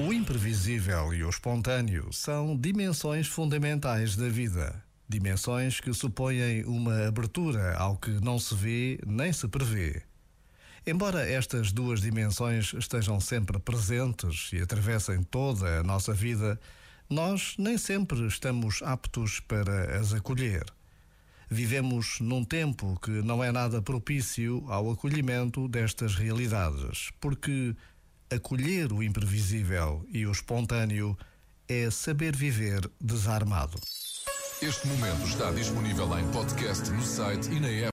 O imprevisível e o espontâneo são dimensões fundamentais da vida. Dimensões que supõem uma abertura ao que não se vê nem se prevê. Embora estas duas dimensões estejam sempre presentes e atravessem toda a nossa vida, nós nem sempre estamos aptos para as acolher. Vivemos num tempo que não é nada propício ao acolhimento destas realidades, porque acolher o imprevisível e o espontâneo é saber viver desarmado. Este momento está disponível em podcast no site e na app.